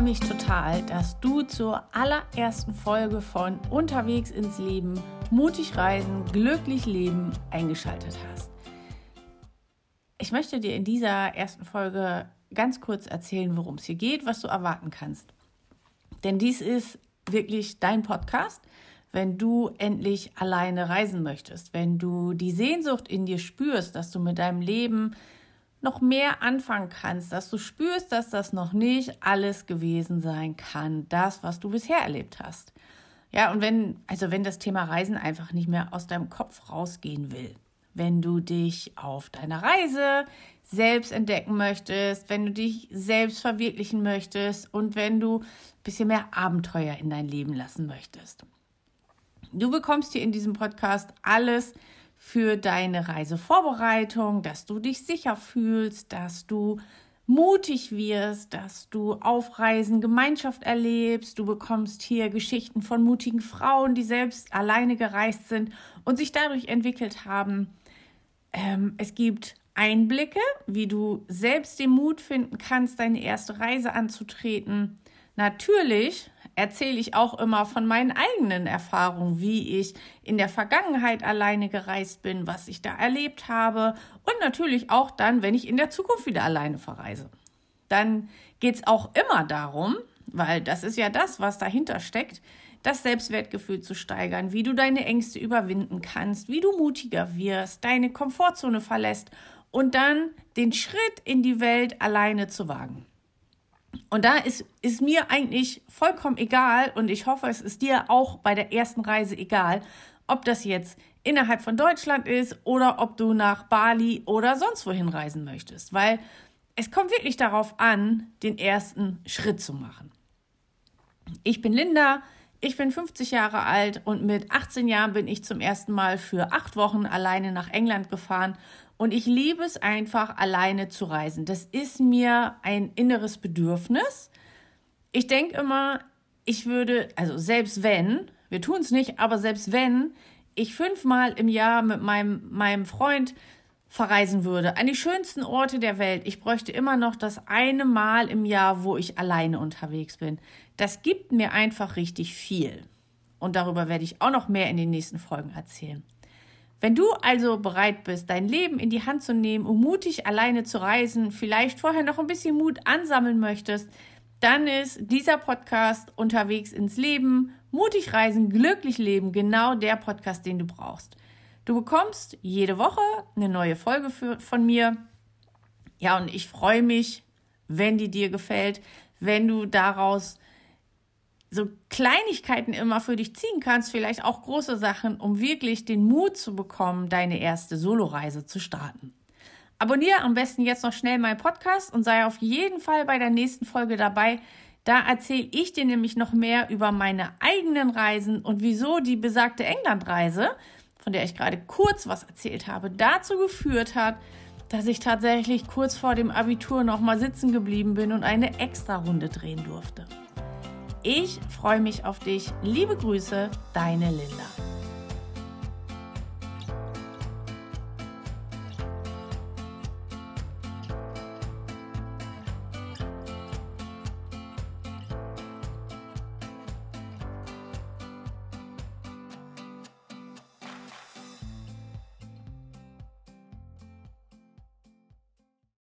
total, dass du zur allerersten Folge von Unterwegs ins Leben, mutig reisen, glücklich leben eingeschaltet hast. Ich möchte dir in dieser ersten Folge ganz kurz erzählen, worum es hier geht, was du erwarten kannst. Denn dies ist wirklich dein Podcast, wenn du endlich alleine reisen möchtest, wenn du die Sehnsucht in dir spürst, dass du mit deinem Leben noch mehr anfangen kannst, dass du spürst, dass das noch nicht alles gewesen sein kann, das, was du bisher erlebt hast. Ja, und wenn, also wenn das Thema Reisen einfach nicht mehr aus deinem Kopf rausgehen will, wenn du dich auf deiner Reise selbst entdecken möchtest, wenn du dich selbst verwirklichen möchtest und wenn du ein bisschen mehr Abenteuer in dein Leben lassen möchtest. Du bekommst hier in diesem Podcast alles für deine Reisevorbereitung, dass du dich sicher fühlst, dass du mutig wirst, dass du auf Reisen Gemeinschaft erlebst. Du bekommst hier Geschichten von mutigen Frauen, die selbst alleine gereist sind und sich dadurch entwickelt haben. Ähm, es gibt Einblicke, wie du selbst den Mut finden kannst, deine erste Reise anzutreten. Natürlich erzähle ich auch immer von meinen eigenen Erfahrungen, wie ich in der Vergangenheit alleine gereist bin, was ich da erlebt habe und natürlich auch dann, wenn ich in der Zukunft wieder alleine verreise. Dann geht es auch immer darum, weil das ist ja das, was dahinter steckt, das Selbstwertgefühl zu steigern, wie du deine Ängste überwinden kannst, wie du mutiger wirst, deine Komfortzone verlässt und dann den Schritt in die Welt alleine zu wagen. Und da ist, ist mir eigentlich vollkommen egal und ich hoffe, es ist dir auch bei der ersten Reise egal, ob das jetzt innerhalb von Deutschland ist oder ob du nach Bali oder sonst wohin reisen möchtest, weil es kommt wirklich darauf an, den ersten Schritt zu machen. Ich bin Linda, ich bin 50 Jahre alt und mit 18 Jahren bin ich zum ersten Mal für acht Wochen alleine nach England gefahren und ich liebe es einfach, alleine zu reisen. Das ist mir ein inneres Bedürfnis. Ich denke immer, ich würde, also selbst wenn, wir tun es nicht, aber selbst wenn ich fünfmal im Jahr mit meinem, meinem Freund verreisen würde, an die schönsten Orte der Welt, ich bräuchte immer noch das eine Mal im Jahr, wo ich alleine unterwegs bin. Das gibt mir einfach richtig viel. Und darüber werde ich auch noch mehr in den nächsten Folgen erzählen. Wenn du also bereit bist, dein Leben in die Hand zu nehmen, um mutig alleine zu reisen, vielleicht vorher noch ein bisschen Mut ansammeln möchtest, dann ist dieser Podcast unterwegs ins Leben, mutig reisen, glücklich leben, genau der Podcast, den du brauchst. Du bekommst jede Woche eine neue Folge für, von mir. Ja, und ich freue mich, wenn die dir gefällt, wenn du daraus so Kleinigkeiten immer für dich ziehen kannst, vielleicht auch große Sachen, um wirklich den Mut zu bekommen, deine erste Soloreise zu starten. Abonniere am besten jetzt noch schnell meinen Podcast und sei auf jeden Fall bei der nächsten Folge dabei. Da erzähle ich dir nämlich noch mehr über meine eigenen Reisen und wieso die besagte Englandreise, von der ich gerade kurz was erzählt habe, dazu geführt hat, dass ich tatsächlich kurz vor dem Abitur noch mal sitzen geblieben bin und eine extra Runde drehen durfte. Ich freue mich auf dich. Liebe Grüße, deine Linda.